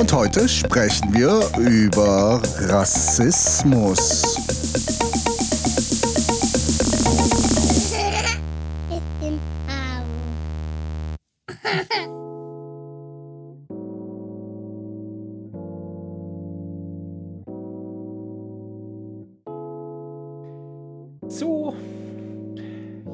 Und heute sprechen wir über Rassismus. So,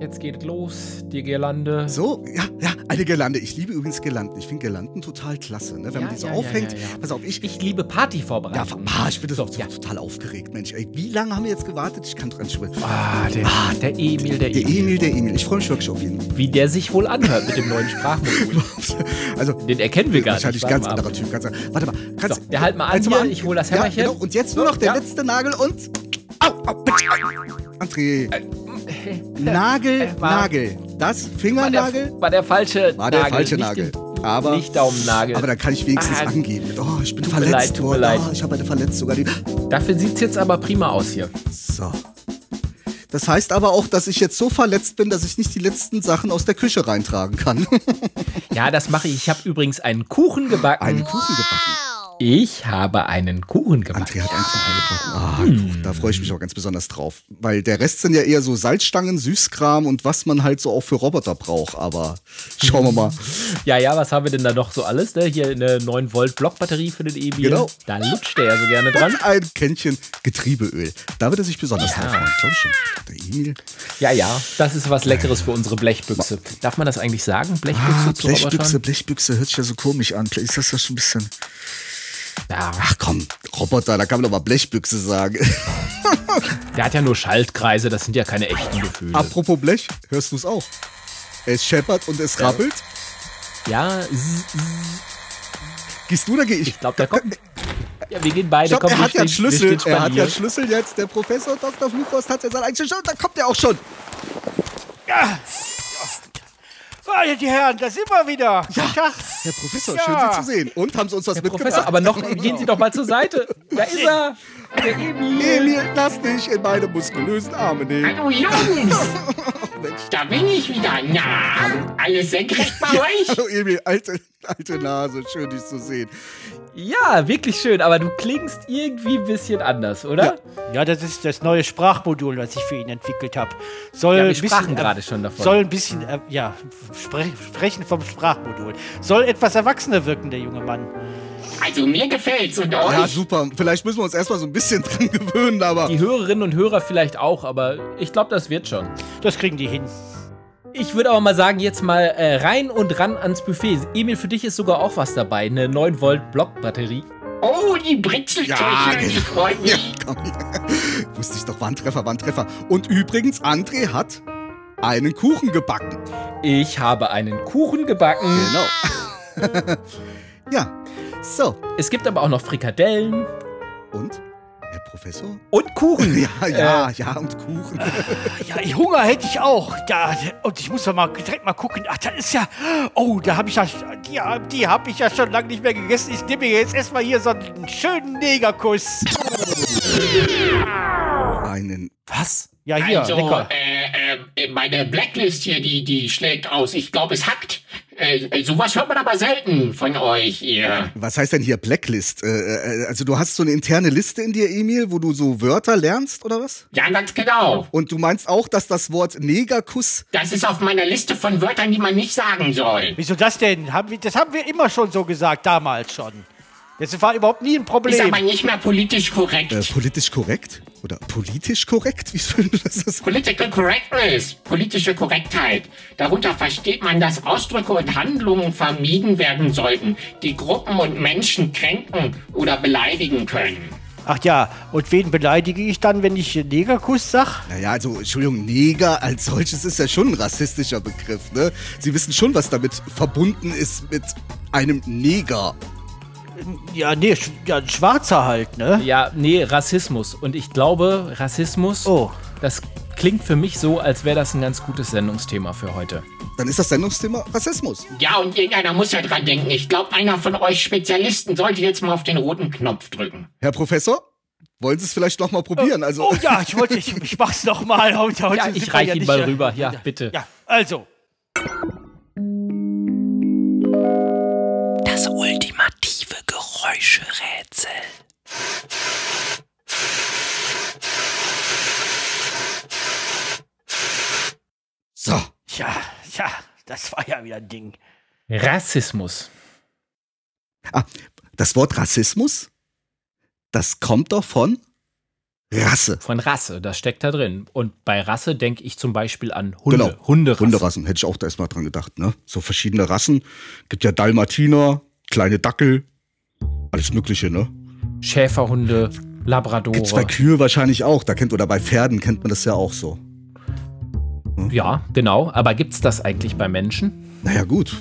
jetzt geht los, die Girlande. So, ja, ja, eine Girlande. Ich liebe übrigens Girlanden. Ich finde Girlanden total klasse, ne? wenn Ja, man die so ja, ja, aufhängt. ja, ja. Pass auf, ich. Ich liebe ja, Partyvorbereitungen. ah, ich bin das auch ja. total aufgeregt, Mensch. Ey, wie lange haben wir jetzt gewartet? Ich kann dran schwimmen. Ah, der, der Emil, der, Der Emil. Emil, der Emil. Ich freue mich wirklich auf ihn. Wie der sich wohl anhört mit dem neuen Sprachmodul. Also, Den erkennen wir gar nicht. wahrscheinlich ganz mal anderer Typ. Ganz, warte mal. Kannst, So, der halt mal an hältst du hier, ich hol das Ja, Hämmerchen. genau. Und jetzt nur noch der Ja. letzte Nagel und. Au, au, bitte. André. Nagel, äh, war- Nagel. Das War Fingernagel der, war der falsche war der Nagel. falsche nicht Nagel. Den, Aber, nicht Daumennagel. aber da kann ich wenigstens Ah, angeben. Oh, ich bin tut mir verletzt leid, tut mir worden. leid. Oh, ich habe eine verletzt sogar. Die Dafür sieht's jetzt aber prima aus hier. so. Das heißt aber auch, dass ich jetzt so verletzt bin, dass ich nicht die letzten Sachen aus der Küche reintragen kann. Ja, das mache ich. Ich habe übrigens einen Kuchen gebacken. Einen Kuchen gebacken. Ich habe einen Kuchen gebacken. André hat einen Kuchen gebacken. Ah, Kuchen, da freue ich mich auch ganz besonders drauf. Weil der Rest sind ja eher so Salzstangen, Süßkram und was man halt so auch für Roboter braucht. Aber schauen wir mal. Ja, ja, was haben wir denn da noch so alles? Ne? Hier eine 9 Volt Blockbatterie für den Emil. Genau. Da lutscht er ja so gerne dran. Und ein Kännchen Getriebeöl. Da wird er sich besonders Ja. drauf freuen. Schon. Der Emil. Ja, ja, das ist was Leckeres für unsere Blechbüchse. Darf man das eigentlich sagen? Blechbüchse Ah, Blechbüchse, Robotern? Blechbüchse hört sich ja so komisch an. Ist das ja schon ein bisschen. Ja, Ach komm, Roboter, da kann man doch mal Blechbüchse sagen. der hat ja nur Schaltkreise, das sind ja keine echten Gefühle. Apropos Blech, hörst du es auch? Es scheppert und es rappelt. Ja, Gehst du oder geh ich? ich glaube, der kommt. Ja, wir gehen beide. Stopp, komm, er hat ja einen Schlüssel. Er hat ja einen. Schlüssel jetzt. Der Professor Dr. Fluchhorst hat ja seinen eigenen Schlüssel. Da kommt er auch schon. Meine die Herren, da sind wir wieder. Guten Tag. Herr Professor, Ja. schön Sie zu sehen. Und haben Sie uns was Herr mitgebracht? Professor, aber noch gehen Sie doch mal zur Seite. Da ist er. Der Emil. Emil, lass dich in meine muskulösen Arme nehmen. Hallo Jungs, Mensch. da bin ich wieder. Na, alles senkrecht bei euch? Hallo Emil, alte, alte Nase, schön dich zu sehen. Ja, wirklich schön, aber du klingst irgendwie ein bisschen anders, oder? Ja, das ist das neue Sprachmodul, was ich für ihn entwickelt habe. Soll Ja, wir ein bisschen, sprachen gerade schon davon. Soll ein bisschen, äh, ja, spre sprechen vom Sprachmodul. Soll etwas erwachsener wirken, der junge Mann. Also mir gefällt's und Ja, euch? super. Vielleicht müssen wir uns erstmal so ein bisschen dran gewöhnen, aber. Die Hörerinnen und Hörer vielleicht auch, aber ich glaube, das wird schon. Das kriegen die hin. Ich würde aber mal sagen, jetzt mal äh, rein und ran ans Buffet. Emil, für dich ist sogar auch was dabei. Eine 9 Volt Blockbatterie. Oh, die Britzeltechnik, Ja, die genau. freut mich. Ja, komm hier. Wusste ich doch, Wandtreffer, Wandtreffer. Und übrigens, André hat einen Kuchen gebacken. Ich habe einen Kuchen gebacken. Genau. ja. So. Es gibt aber auch noch Frikadellen Und? Herr Professor? und Kuchen. Ja, ja, ja, und Kuchen. Ja, ich- Hunger hätte ich auch. Da, und ich muss doch mal direkt mal gucken. Ach, da ist ja. Oh, da habe ich ja. Die, die habe ich ja schon lange nicht mehr gegessen. Ich nehme mir jetzt erstmal hier so einen schönen Negerkuss. Einen. Was? Ja, hier, Also, lecker. äh, äh, meine Blacklist hier, die, die schlägt aus. Ich glaube, es hackt. Äh, äh, sowas hört man aber selten von euch, ihr. Was heißt denn hier Blacklist? Äh, äh, also, du hast so eine interne Liste in dir, Emil, wo du so Wörter lernst, oder was? Ja, ganz genau. Und du meinst auch, dass das Wort Negerkuss. Das ist auf meiner Liste von Wörtern, die man nicht sagen soll. Wieso das denn? Haben wir, das haben wir immer schon so gesagt, damals schon. Das war überhaupt nie ein Ist Problem. aber nicht mehr politisch korrekt. Äh, politisch korrekt? Oder politisch korrekt? Wie soll das das? Political Correctness, politische Korrektheit. Darunter versteht man, dass Ausdrücke und Handlungen vermieden werden sollten, die Gruppen und Menschen kränken oder beleidigen können. Ach ja, und wen beleidige ich dann, wenn ich Negerkuss sag? Naja, also, Entschuldigung, Neger als solches ist ja schon ein rassistischer Begriff, ne? Sie wissen schon, was damit verbunden ist mit einem Neger. Ja, nee, sch- ja, ein Schwarzer halt, ne? Ja, nee, Rassismus. Und ich glaube, Rassismus, Oh. das klingt für mich so, als wäre das ein ganz gutes Sendungsthema für heute. Dann ist das Sendungsthema Rassismus. Ja, und irgendeiner muss ja dran denken. Ich glaube, einer von euch Spezialisten sollte jetzt mal auf den roten Knopf drücken. Herr Professor, wollen Sie es vielleicht noch mal probieren? Also, Oh ja, ich wollte, ich, ich mach's noch mal. Heute, heute Ja, ich reiche ihn mal rüber. Ja, bitte. Ja, also. Geräuscherätsel. so. Ja, ja, das war ja wieder ein Ding. Rassismus. Ah, das Wort Rassismus, das kommt doch von Rasse. Von Rasse, das steckt da drin. Und bei Rasse denke ich zum Beispiel an Hunde. Genau. Hunderasse. Hunderassen, hätte ich auch da erstmal dran gedacht, ne? So verschiedene Rassen. Gibt ja Dalmatiner, kleine Dackel, alles Mögliche, ne? Schäferhunde, Labradore. Gibt's bei Kühe wahrscheinlich auch. Da kennt oder bei Pferden kennt man das ja auch so. ja, genau. Aber gibt es das eigentlich bei Menschen? Naja, gut.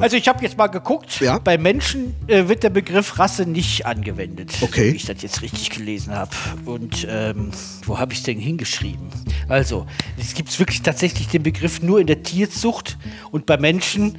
Also ich habe jetzt mal geguckt. Ja. Bei Menschen äh, wird der Begriff Rasse nicht angewendet. Okay. Wie ich das jetzt richtig gelesen habe. Und ähm, wo habe ich es denn hingeschrieben? Also, es gibt wirklich tatsächlich den Begriff nur in der Tierzucht und bei Menschen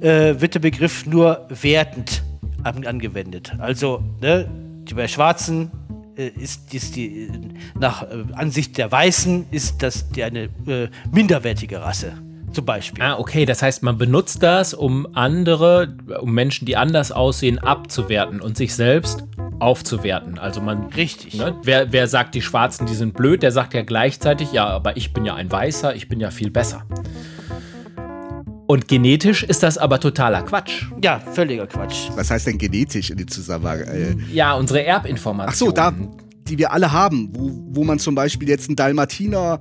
äh, wird der Begriff nur wertend an, angewendet. Also, ne, die bei Schwarzen äh, ist, ist die, äh, nach äh, Ansicht der Weißen ist das die eine äh, minderwertige Rasse. Zum Beispiel. Ah, okay. Das heißt, man benutzt das, um andere, um Menschen, die anders aussehen, abzuwerten und sich selbst aufzuwerten. Also man. Richtig. Ne, wer, wer sagt, die Schwarzen, die sind blöd, der sagt ja gleichzeitig, ja, aber ich bin ja ein Weißer, ich bin ja viel besser. Und genetisch ist das aber totaler Quatsch. Ja, völliger Quatsch. Was heißt denn genetisch in die Zusammenhang? Äh, Ja, unsere Erbinformation. ach so, da, die wir alle haben, wo, wo man zum Beispiel jetzt einen Dalmatiner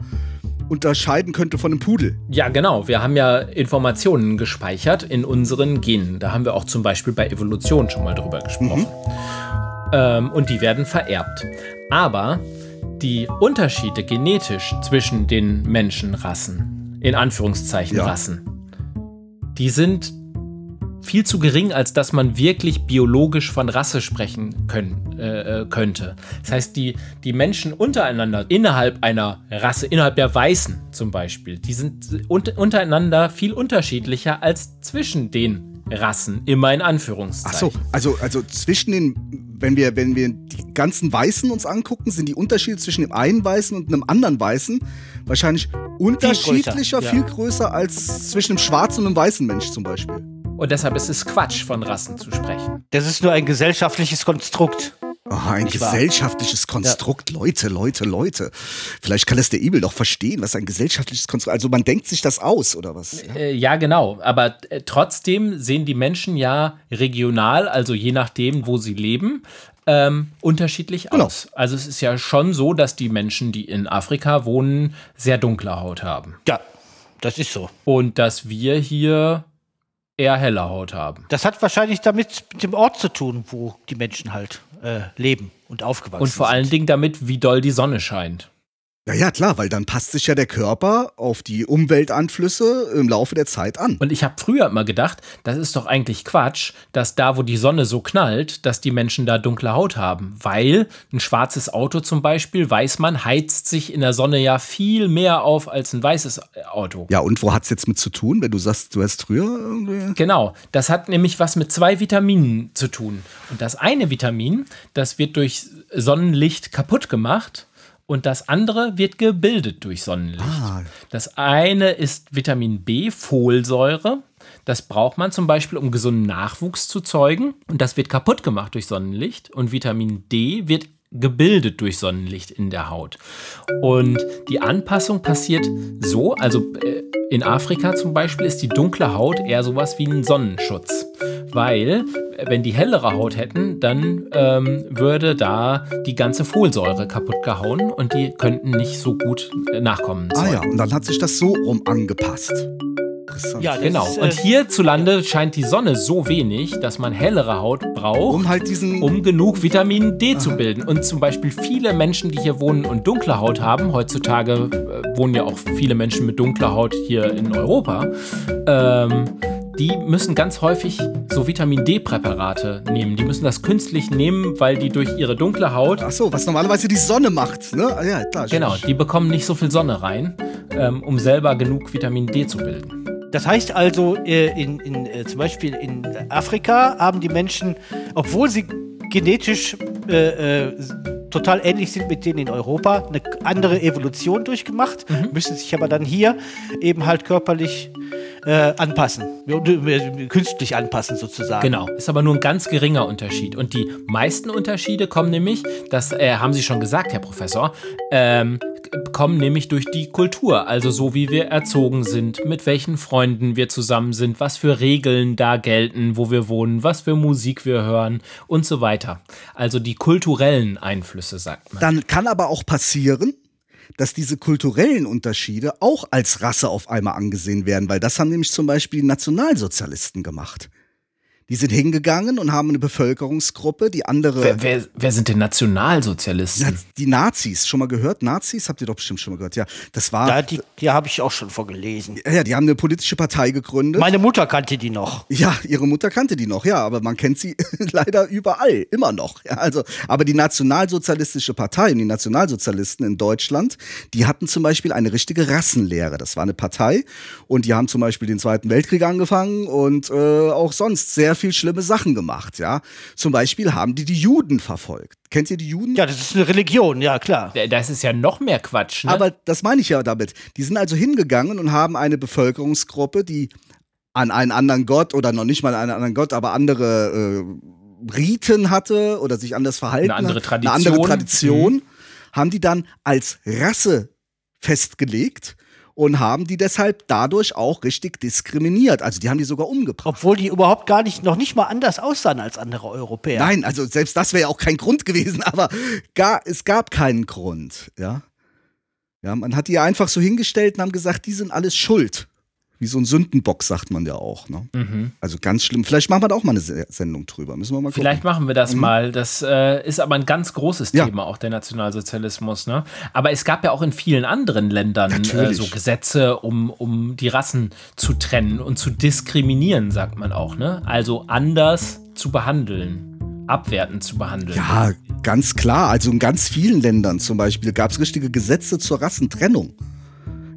unterscheiden könnte von einem Pudel. Ja, genau. Wir haben ja Informationen gespeichert in unseren Genen. Da haben wir auch zum Beispiel bei Evolution schon mal drüber gesprochen. Ähm, und die werden vererbt. Aber die Unterschiede genetisch zwischen den Menschenrassen, in Anführungszeichen Ja. Rassen, die sind viel zu gering, als dass man wirklich biologisch von Rasse sprechen können, äh, äh, könnte. Das heißt, die, die Menschen untereinander, innerhalb einer Rasse, innerhalb der Weißen zum Beispiel, die sind un untereinander viel unterschiedlicher als zwischen den Rassen, immer in Ach Anführungszeichen. so, also, also zwischen den, wenn wir, wenn wir die ganzen Weißen uns angucken, sind die Unterschiede zwischen dem einen Weißen und einem anderen Weißen wahrscheinlich unterschiedlicher, ja. viel größer als zwischen einem schwarzen und einem weißen Mensch zum Beispiel. Und deshalb ist es Quatsch, von Rassen zu sprechen. Das ist nur ein gesellschaftliches Konstrukt. Oh, ein Nicht wahr? gesellschaftliches Konstrukt, Leute, Leute, Leute. Vielleicht kann das der Emil doch verstehen, was ein gesellschaftliches Konstrukt Also man denkt sich das aus, oder was? Äh, ja, genau. Aber äh, trotzdem sehen die Menschen ja regional, also je nachdem, wo sie leben, ähm, unterschiedlich Genau. aus. Also es ist ja schon so, dass die Menschen, die in Afrika wohnen, sehr dunkle Haut haben. Ja, das ist so. Und dass wir hier eher helle Haut haben. Das hat wahrscheinlich damit mit dem Ort zu tun, wo die Menschen halt äh, leben und aufgewachsen Und vor sind. allen Dingen damit, wie doll die Sonne scheint. Ja, ja, klar, weil dann passt sich ja der Körper auf die Umweltanflüsse im Laufe der Zeit an. Und ich habe früher immer gedacht, das ist doch eigentlich Quatsch, dass da, wo die Sonne so knallt, dass die Menschen da dunkle Haut haben. Weil ein schwarzes Auto zum Beispiel, weiß man, heizt sich in der Sonne ja viel mehr auf als ein weißes Auto. Ja, und wo hat's jetzt mit zu tun, wenn du sagst, du hast früher irgendwie. Genau, das hat nämlich was mit zwei Vitaminen zu tun. Und das eine Vitamin, das wird durch Sonnenlicht kaputt gemacht und das andere wird gebildet durch Sonnenlicht. Ah. Das eine ist Vitamin B, Folsäure. Das braucht man zum Beispiel, um gesunden Nachwuchs zu zeugen. Und das wird kaputt gemacht durch Sonnenlicht. Und Vitamin D wird gebildet durch Sonnenlicht in der Haut. Und die Anpassung passiert so, also äh, in Afrika zum Beispiel ist die dunkle Haut eher sowas wie ein Sonnenschutz. Weil, äh, wenn die hellere Haut hätten, dann ähm, würde da die ganze Folsäure kaputt gehauen und die könnten nicht so gut äh, nachkommen. Ah ja, und dann hat sich das so rum angepasst. Interessant. Ja, Genau. Ist, äh, Und hierzulande scheint die Sonne so wenig, dass man hellere Haut braucht, Um halt diesen. um genug Vitamin D zu bilden. Und zum Beispiel viele Menschen, die hier wohnen und dunkle Haut haben, heutzutage äh, wohnen ja auch viele Menschen mit dunkler Haut hier in Europa, ähm, die müssen ganz häufig so Vitamin D-Präparate nehmen. Die müssen das künstlich nehmen, weil die durch ihre dunkle Haut. Ach so, was normalerweise die Sonne macht, ne? Ah, Ja, klar. Genau, die bekommen nicht so viel Sonne rein, ähm, um selber genug Vitamin D zu bilden. Das heißt also, äh, in, in, äh, zum Beispiel in Afrika haben die Menschen, obwohl sie genetisch äh, äh, total ähnlich sind mit denen in Europa, eine andere Evolution durchgemacht, müssen sich aber dann hier eben halt körperlich äh, anpassen, künstlich anpassen sozusagen. Genau, ist aber nur ein ganz geringer Unterschied. Und die meisten Unterschiede kommen nämlich, das äh, haben Sie schon gesagt, Herr Professor, ähm, kommen nämlich durch die Kultur. Also so wie wir erzogen sind, mit welchen Freunden wir zusammen sind, was für Regeln da gelten, wo wir wohnen, was für Musik wir hören und so weiter. Also die kulturellen Einflüsse, sagt man. Dann kann aber auch passieren, dass diese kulturellen Unterschiede auch als Rasse auf einmal angesehen werden, weil das haben nämlich zum Beispiel die Nationalsozialisten gemacht. Die sind hingegangen und haben eine Bevölkerungsgruppe, die andere. Wer, wer, wer sind denn Nationalsozialisten? Ja, die Nazis, schon mal gehört? Nazis? Habt ihr doch bestimmt schon mal gehört. Ja, das war. Da, die die habe ich auch schon vorgelesen. ja, die haben eine politische Partei gegründet. Meine Mutter kannte die noch. Ja, ihre Mutter kannte die noch, ja, aber man kennt sie leider überall, immer noch. Ja, also, aber die Nationalsozialistische Partei und die Nationalsozialisten in Deutschland, die hatten zum Beispiel eine richtige Rassenlehre. Das war eine Partei und die haben zum Beispiel den Zweiten Weltkrieg angefangen und äh, auch sonst sehr viel schlimme Sachen gemacht. Ja, zum Beispiel haben die die Juden verfolgt. Kennt ihr die Juden? Ja, das ist eine Religion, ja klar. Das ist ja noch mehr Quatsch, ne? Aber das meine ich ja damit. Die sind also hingegangen und haben eine Bevölkerungsgruppe, die an einen anderen Gott oder noch nicht mal an einen anderen Gott, aber andere äh, Riten hatte oder sich anders verhalten Eine andere hat, eine andere Tradition. Tradition, haben die dann als Rasse festgelegt und haben die deshalb dadurch auch richtig diskriminiert. Also die haben die sogar umgebracht. Obwohl die überhaupt gar nicht, noch nicht mal anders aussahen als andere Europäer. Nein, also selbst das wäre ja auch kein Grund gewesen, aber gar, es gab keinen Grund, ja. Ja, man hat die einfach so hingestellt und haben gesagt, die sind alles schuld. Wie so ein Sündenbock, sagt man ja auch. Ne? Mhm. Also ganz schlimm. Vielleicht machen wir da auch mal eine Se- Sendung drüber. Müssen wir mal gucken. Vielleicht machen wir das mal. Das äh, ist aber ein ganz großes Ja. Thema, auch der Nationalsozialismus. Ne? Aber es gab ja auch in vielen anderen Ländern äh, so Gesetze, um, um die Rassen zu trennen und zu diskriminieren, sagt man auch. Ne? Also anders zu behandeln, abwertend zu behandeln. Ja, ganz klar. Also in ganz vielen Ländern zum Beispiel gab es richtige Gesetze zur Rassentrennung.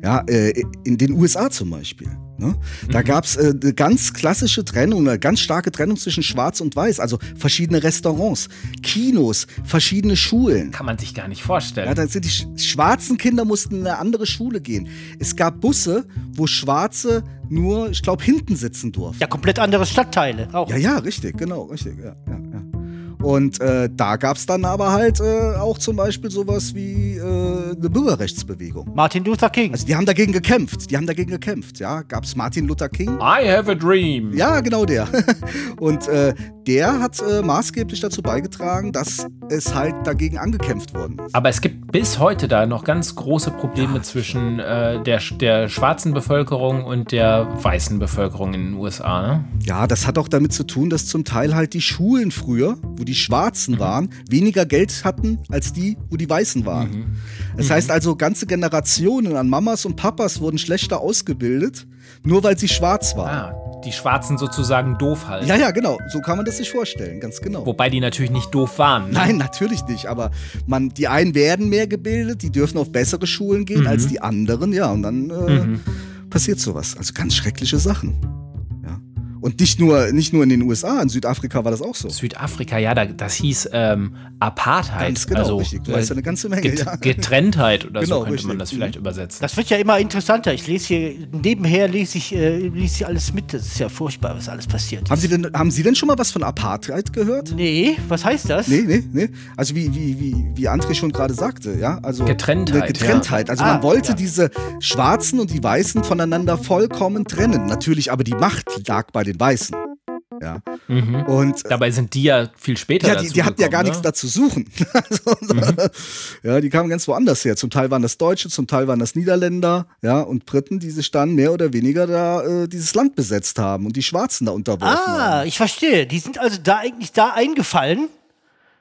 Ja, äh, in den USA zum Beispiel. Ne? Da gab es äh, eine ganz klassische Trennung, eine ganz starke Trennung zwischen Schwarz und Weiß. Also verschiedene Restaurants, Kinos, verschiedene Schulen. Kann man sich gar nicht vorstellen. Ja, dann sind die sch schwarzen Kinder mussten in eine andere Schule gehen. Es gab Busse, wo Schwarze nur, ich glaube, hinten sitzen durften. Ja, komplett andere Stadtteile. Auch. Ja, ja, richtig, genau, richtig, ja, ja, ja. Und äh, da gab es dann aber halt äh, auch zum Beispiel sowas wie äh, eine Bürgerrechtsbewegung. Martin Luther King. Also die haben dagegen gekämpft, die haben dagegen gekämpft, ja. Gab es Martin Luther King? I have a dream. Ja, genau der. Und äh, der hat äh, maßgeblich dazu beigetragen, dass es halt dagegen angekämpft worden ist. Aber es gibt bis heute da noch ganz große Probleme zwischen äh, der, der schwarzen Bevölkerung und der weißen Bevölkerung in den USA. Ne? Ja, das hat auch damit zu tun, dass zum Teil halt die Schulen früher, wo die Schwarzen waren, weniger Geld hatten als die, wo die Weißen waren. Das heißt also, ganze Generationen an Mamas und Papas wurden schlechter ausgebildet, nur weil sie schwarz waren. Ah, die Schwarzen sozusagen doof halt. Ja, ja, genau. So kann man das sich vorstellen, ganz genau. Wobei die natürlich nicht doof waren. Ne? Nein, natürlich nicht. Aber man, die einen werden mehr gebildet, die dürfen auf bessere Schulen gehen als die anderen, ja. Und dann äh, passiert sowas. Also ganz schreckliche Sachen. Ja. Und nicht nur, nicht nur in den USA, in Südafrika war das auch so. Südafrika, ja, da, das hieß ähm, Apartheid. Ganz genau, also, richtig. Du äh, weißt ja eine ganze Menge, Get ja. Getrenntheit oder Genau, so könnte man richtig. das vielleicht übersetzen. Das wird ja immer interessanter. Ich lese hier, nebenher lese ich, äh, lese ich alles mit. Das ist ja furchtbar, was alles passiert. Haben Sie, denn, haben Sie denn schon mal was von Apartheid gehört? Nee, was heißt das? Nee, nee, nee. Also wie, wie, wie, wie André schon gerade sagte, ja. Also Getrenntheit, eine Getrenntheit. Also Ah, man wollte ja. diese Schwarzen und die Weißen voneinander vollkommen trennen. Natürlich, aber die Macht lag bei den Weißen. Ja. Und äh, Dabei sind die ja viel später ja, die, dazu die hatten ja gar gekommen, nichts ne? dazu suchen. also, Ja, die kamen ganz woanders her. Zum Teil waren das Deutsche, zum Teil waren das Niederländer, ja, und Briten, die sich dann mehr oder weniger da äh, dieses Land besetzt haben und die Schwarzen da unterworfen Ah, haben. ich verstehe. Die sind also da eigentlich da eingefallen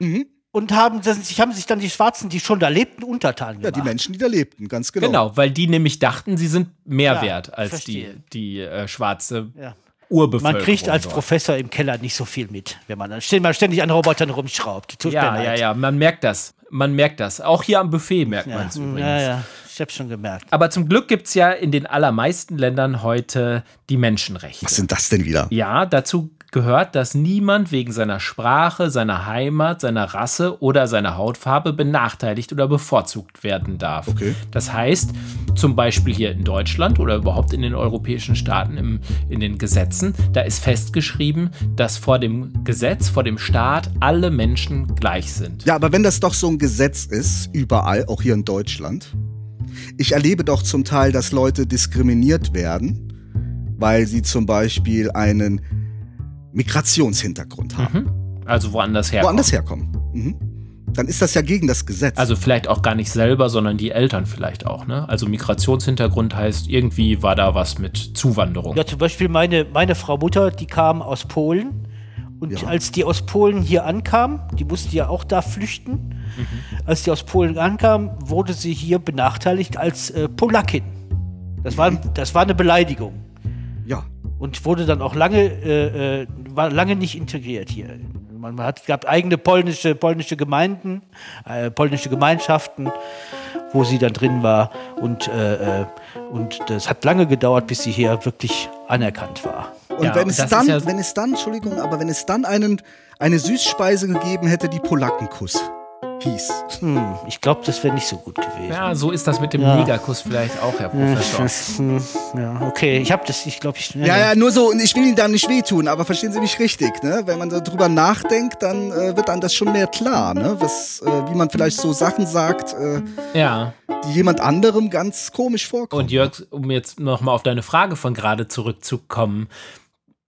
Mhm. und haben, das, sich, haben sich dann die Schwarzen, die schon da lebten, untertan Ja, gemacht. die Menschen, die da lebten, ganz genau. Genau, weil die nämlich dachten, sie sind mehr Ja, wert als die, die äh, schwarze Ja. Urbevölkerung. Man kriegt als dort. Professor im Keller nicht so viel mit, wenn man dann ständig, mal ständig an Robotern rumschraubt. Tut Ja, ja, ja, man merkt das. Man merkt das. Auch hier am Buffet merkt Ja, man es übrigens. ja, ja. Ich hab's schon gemerkt. Aber zum Glück gibt es ja in den allermeisten Ländern heute die Menschenrechte. Was sind das denn wieder? Ja, dazu gehört, dass niemand wegen seiner Sprache, seiner Heimat, seiner Rasse oder seiner Hautfarbe benachteiligt oder bevorzugt werden darf. Okay. Das heißt, zum Beispiel hier in Deutschland oder überhaupt in den europäischen Staaten im, in den Gesetzen, da ist festgeschrieben, dass vor dem Gesetz, vor dem Staat alle Menschen gleich sind. Ja, aber wenn das doch so ein Gesetz ist, überall, auch hier in Deutschland, ich erlebe doch zum Teil, dass Leute diskriminiert werden, weil sie zum Beispiel einen Migrationshintergrund haben, Also woanders herkommen. woanders herkommen. Mhm. Dann ist das ja gegen das Gesetz. Also vielleicht auch gar nicht selber, sondern die Eltern vielleicht auch. Ne? Also Migrationshintergrund heißt, irgendwie war da was mit Zuwanderung. Ja, zum Beispiel meine, meine Frau Mutter, die kam aus Polen. Und Ja. als die aus Polen hier ankam, die musste ja auch da flüchten, als die aus Polen ankam, wurde sie hier benachteiligt als äh, Polakin. Das war, das war eine Beleidigung. Und wurde dann auch lange, äh, äh, war lange nicht integriert hier. Man hat, gab eigene polnische, polnische Gemeinden, äh, polnische Gemeinschaften, wo sie dann drin war. Und, äh, äh, und das hat lange gedauert, bis sie hier wirklich anerkannt war. Und Ja, wenn und es dann, ja- wenn es dann, Entschuldigung, aber wenn es dann einen, eine Süßspeise gegeben hätte, die Polackenkuss hieß. Hm, ich glaube, das wäre nicht so gut gewesen. Ja, so ist das mit dem Ja. Negerkuss vielleicht auch, Herr Professor. Das, hm, ja, okay, ich habe das, ich glaube, ich. Ja, ja, nur so, und ich will Ihnen da nicht wehtun, aber verstehen Sie mich richtig, ne? Wenn man darüber nachdenkt, dann äh, wird einem das schon mehr klar, ne? Was, äh, wie man vielleicht so Sachen sagt, äh, Ja. die jemand anderem ganz komisch vorkommen. Und Jörg, um jetzt nochmal auf deine Frage von gerade zurückzukommen.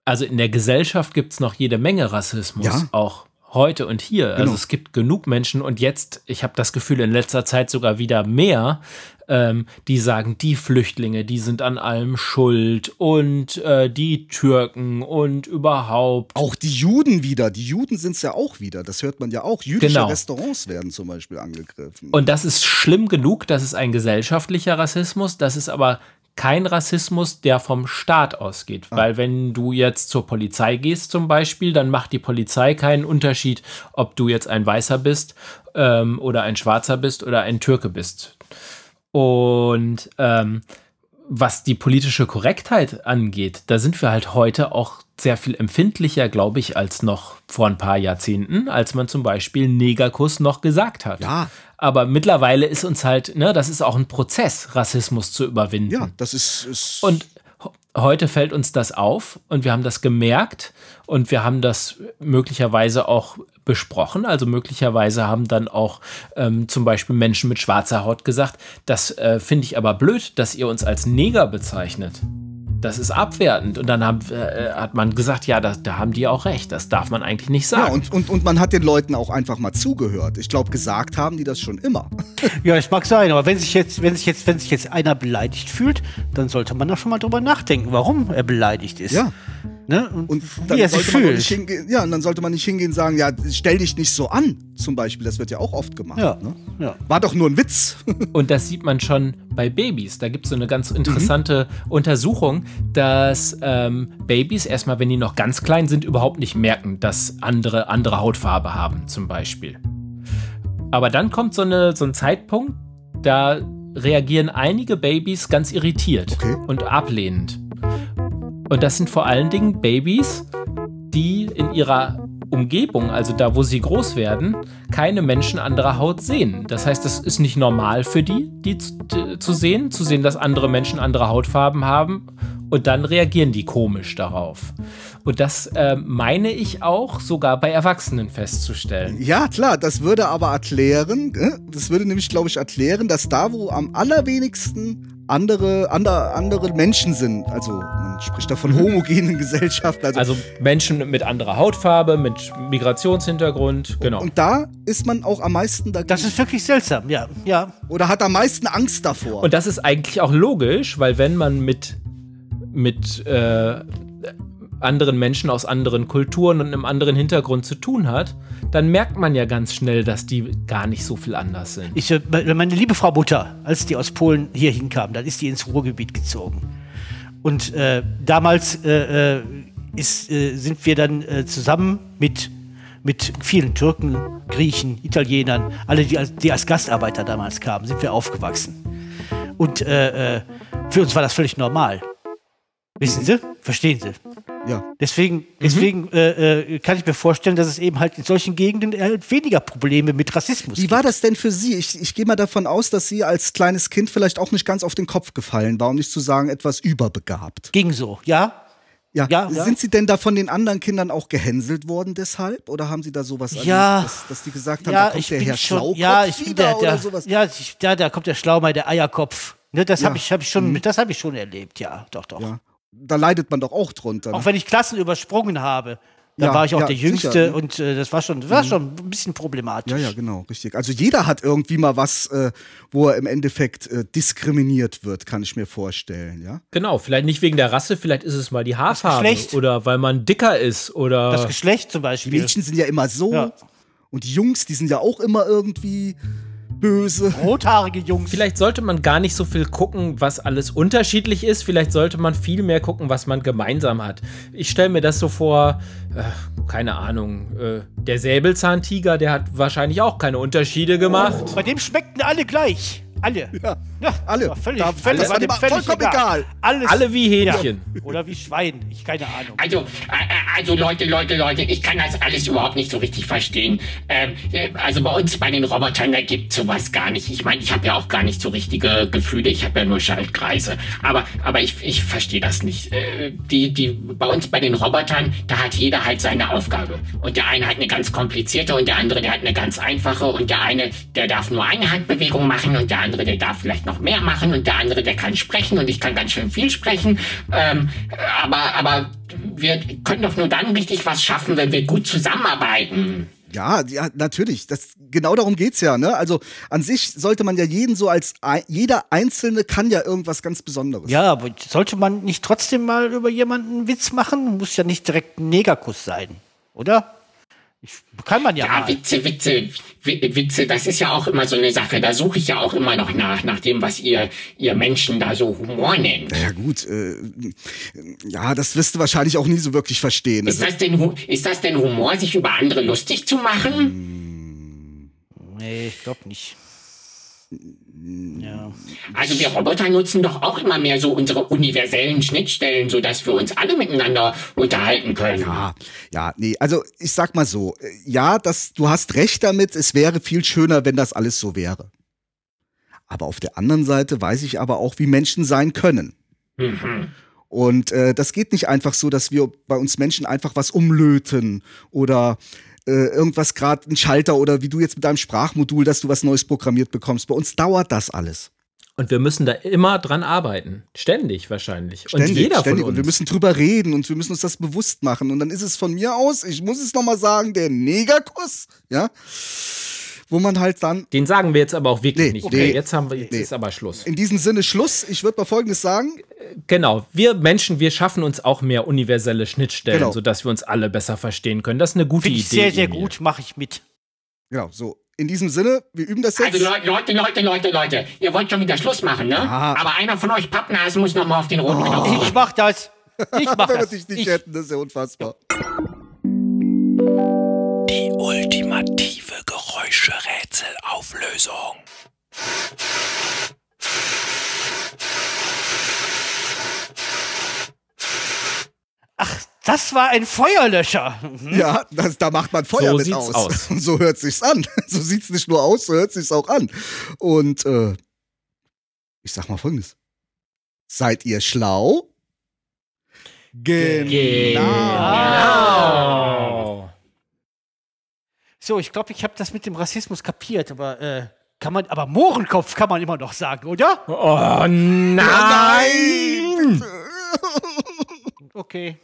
Also in der Gesellschaft gibt es noch jede Menge Rassismus, Ja. auch heute und hier. Also Genau. es gibt genug Menschen und jetzt, ich habe das Gefühl, in letzter Zeit sogar wieder mehr, ähm, die sagen, die Flüchtlinge, die sind an allem schuld und äh, die Türken und überhaupt. auch die Juden wieder, die Juden sind es ja auch wieder, das hört man ja auch. Jüdische Genau. Restaurants werden zum Beispiel angegriffen. Und das ist schlimm genug, das ist ein gesellschaftlicher Rassismus, das ist aber kein Rassismus, der vom Staat ausgeht. Weil wenn du jetzt zur Polizei gehst zum Beispiel, dann macht die Polizei keinen Unterschied, ob du jetzt ein Weißer bist ähm, oder ein Schwarzer bist oder ein Türke bist. Und ähm, was die politische Korrektheit angeht, da sind wir halt heute auch sehr viel empfindlicher, glaube ich, als noch vor ein paar Jahrzehnten, als man zum Beispiel Negerkuss noch gesagt hat. Ja. Aber mittlerweile ist uns halt, ne, das ist auch ein Prozess, Rassismus zu überwinden. ja, das ist, ist Und heute fällt uns das auf und wir haben das gemerkt und wir haben das möglicherweise auch besprochen. Also möglicherweise haben dann auch ähm, zum Beispiel Menschen mit schwarzer Haut gesagt, das äh, finde ich aber blöd, dass ihr uns als Neger bezeichnet. Das ist abwertend. Und dann haben, äh, hat man gesagt, ja, da, da haben die auch recht. Das darf man eigentlich nicht sagen. ja, und, und, und man hat den Leuten auch einfach mal zugehört. Ich glaube, gesagt haben die das schon immer. Ja, es mag sein, aber wenn sich jetzt, wenn sich jetzt, wenn sich jetzt einer beleidigt fühlt, dann sollte man da schon mal drüber nachdenken, warum er beleidigt ist. Ja. Ne? Und, Und wie dann er sich sollte man auch nicht fühlt. hingehen, ja, und dann sollte man nicht hingehen und sagen, ja, stell dich nicht so an, zum Beispiel. Das wird ja auch oft gemacht. Ja, Ne? ja. War doch nur ein Witz. Und das sieht man schon bei Babys. Da gibt es so eine ganz interessante Untersuchung, dass ähm, Babys erstmal, wenn die noch ganz klein sind, überhaupt nicht merken, dass andere andere Hautfarbe haben, zum Beispiel. Aber dann kommt so, eine, so ein Zeitpunkt, da reagieren einige Babys ganz irritiert Okay. und ablehnend. Und das sind vor allen Dingen Babys, die in ihrer Umgebung, also da, wo sie groß werden, keine Menschen anderer Haut sehen. Das heißt, es ist nicht normal für die, die zu, sehen, zu sehen, dass andere Menschen andere Hautfarben haben. Und dann reagieren die komisch darauf. Und das äh, meine ich auch sogar bei Erwachsenen festzustellen. Ja, klar, das würde aber erklären, äh, das würde nämlich, glaube ich, erklären, dass da, wo am allerwenigsten andere, andere, andere Menschen sind, also man spricht da von homogenen Gesellschaften, also, Also Menschen mit anderer Hautfarbe, mit Migrationshintergrund, genau. und da ist man auch am meisten dagegen. Das ist wirklich seltsam, ja. Ja, oder hat am meisten Angst davor. Und das ist eigentlich auch logisch, weil wenn man mit, mit äh, anderen Menschen aus anderen Kulturen und einem anderen Hintergrund zu tun hat, dann merkt man ja ganz schnell, dass die gar nicht so viel anders sind. Ich, äh, meine liebe Frau Mutter, als die aus Polen hier hinkam, dann ist die ins Ruhrgebiet gezogen. Und äh, damals äh, äh, ist, äh, sind wir dann äh, zusammen mit, mit vielen Türken, Griechen, Italienern, alle, die als, die als Gastarbeiter damals kamen, sind wir aufgewachsen. Und für uns war das völlig normal. Wissen Sie? Verstehen Sie? Ja. Deswegen, deswegen äh, äh, kann ich mir vorstellen, dass es eben halt in solchen Gegenden halt weniger Probleme mit Rassismus Wie gibt. war das denn für Sie? Ich, ich gehe mal davon aus, dass Sie als kleines Kind vielleicht auch nicht ganz auf den Kopf gefallen war, um nicht zu sagen, etwas überbegabt. Ging so, ja? Ja. Ja, ja. Sind Sie denn da von den anderen Kindern auch gehänselt worden deshalb? Oder haben Sie da sowas Ja. erlebt, dass, dass die gesagt haben, ja, da kommt ich der Herr schon, Schlaukopf ja, ich wieder der, oder der sowas? ja, ich, da, da kommt der Schlaumeier, der Eierkopf. Ne, das Ja. habe ich, hab ich schon, das habe ich schon erlebt, ja, doch, doch. Ja. Da leidet man doch auch drunter. Auch Ne? wenn ich Klassen übersprungen habe, dann Ja, war ich auch ja, der Jüngste sicher, ne? und äh, das war schon, war schon ein bisschen problematisch. Ja, ja, genau, richtig. Also jeder hat irgendwie mal was, äh, wo er im Endeffekt äh, diskriminiert wird, kann ich mir vorstellen, ja? Genau, vielleicht nicht wegen der Rasse, vielleicht ist es mal die Haarfarbe Geschlecht. oder weil man dicker ist oder Das Geschlecht zum Die Beispiel. Mädchen sind ja immer so Ja. und die Jungs, die sind ja auch immer irgendwie böse. Rothaarige Jungs. Vielleicht sollte man gar nicht so viel gucken, was alles unterschiedlich ist. Vielleicht sollte man viel mehr gucken, was man gemeinsam hat. Ich stelle mir das so vor, äh, keine Ahnung, äh, der Säbelzahntiger, der hat wahrscheinlich auch keine Unterschiede gemacht. Bei dem schmeckten alle gleich. Alle. Ja. Ja, Alle. das war Völlig, Da- völlig, das war dem völlig vollkommen egal. Alles, Alle wie Hähnchen. Ja. Oder wie Schwein. Ich keine Ahnung. Also, äh, also Leute, Leute, Leute, ich kann das alles überhaupt nicht so richtig verstehen. Ähm, äh, also bei uns, bei den Robotern, da gibt sowas gar nicht. Ich meine, ich habe ja auch gar nicht so richtige Gefühle, ich habe ja nur Schaltkreise. Aber, aber ich, ich verstehe das nicht. Äh, die, die, bei uns, bei den Robotern, da hat jeder halt seine Aufgabe. Und der eine hat eine ganz komplizierte und der andere, der hat eine ganz einfache. Und der eine, der darf nur eine Handbewegung machen und der andere, der darf vielleicht noch mehr machen und der andere, der kann sprechen und ich kann ganz schön viel sprechen. Ähm, aber, aber wir können doch nur dann richtig was schaffen, wenn wir gut zusammenarbeiten. Ja, ja, natürlich. Das, genau darum geht's ja. Ne? Also an sich sollte man ja jeden so als ein, jeder Einzelne kann ja irgendwas ganz Besonderes. Ja, aber sollte man nicht trotzdem mal über jemanden einen Witz machen? Muss ja nicht direkt ein Negerkuss sein, oder? Ich, kann man ja, Ja, mal. Witze, Witze, Wi- Witze, das ist ja auch immer so eine Sache. Da suche ich ja auch immer noch nach, nach dem, was ihr, ihr Menschen da so Humor nennt. Ja gut, äh, ja, das wirst du wahrscheinlich auch nie so wirklich verstehen. Ist Also, das denn, ist das denn Humor, sich über andere lustig zu machen? Nee, ich glaube nicht. Ja. Also wir Roboter nutzen doch auch immer mehr so unsere universellen Schnittstellen, sodass wir uns alle miteinander unterhalten können. ja, ja, nee, also ich sag mal so, ja, das, du hast recht damit, es wäre viel schöner, wenn das alles so wäre. Aber auf der anderen Seite weiß ich aber auch, wie Menschen sein können. Mhm. Und äh, das geht nicht einfach so, dass wir bei uns Menschen einfach was umlöten oder irgendwas gerade ein Schalter oder wie du jetzt mit deinem Sprachmodul, dass du was Neues programmiert bekommst. Bei uns dauert das alles. Und wir müssen da immer dran arbeiten. Ständig wahrscheinlich. Ständig, und jeder ständig. von Und wir uns. müssen drüber reden und wir müssen uns das bewusst machen. Und dann ist es von mir aus, ich muss es nochmal sagen, der Negerkuss, ja, wo man halt dann Den sagen wir jetzt aber auch wirklich Nee, nicht. okay. mehr. Jetzt haben wir, jetzt Nee. ist aber Schluss. in diesem Sinne Schluss. Ich würde mal Folgendes sagen. Genau, wir Menschen, wir schaffen uns auch mehr universelle Schnittstellen, Genau. sodass wir uns alle besser verstehen können. Das ist eine gute Finde Idee. ich sehr, sehr Emil. gut, mache ich mit. Genau, so. In diesem Sinne, wir üben das jetzt. Also Leute, Leute, Leute, Leute, Leute, ihr wollt schon wieder Schluss machen, ne? Ja. Aber einer von euch Pappnasen muss noch mal auf den roten Knopf drücken. Ich mach das. Ich mach Wenn wir das. dich nicht Ich, hätten, das ist ja unfassbar. Die ultimative Geräuscherätselauflösung. das war ein Feuerlöscher. Mhm. Ja, das, da macht man Feuer So mit sieht's aus. aus. Und so hört sich's an. So sieht's nicht nur aus, so hört sich's auch an. Und äh, ich sag mal folgendes. Seid ihr schlau? Genau. So, ich glaube, ich habe das mit dem Rassismus kapiert, aber äh, kann man, aber Mohrenkopf kann man immer noch sagen, oder? Oh nein! Nein! Okay.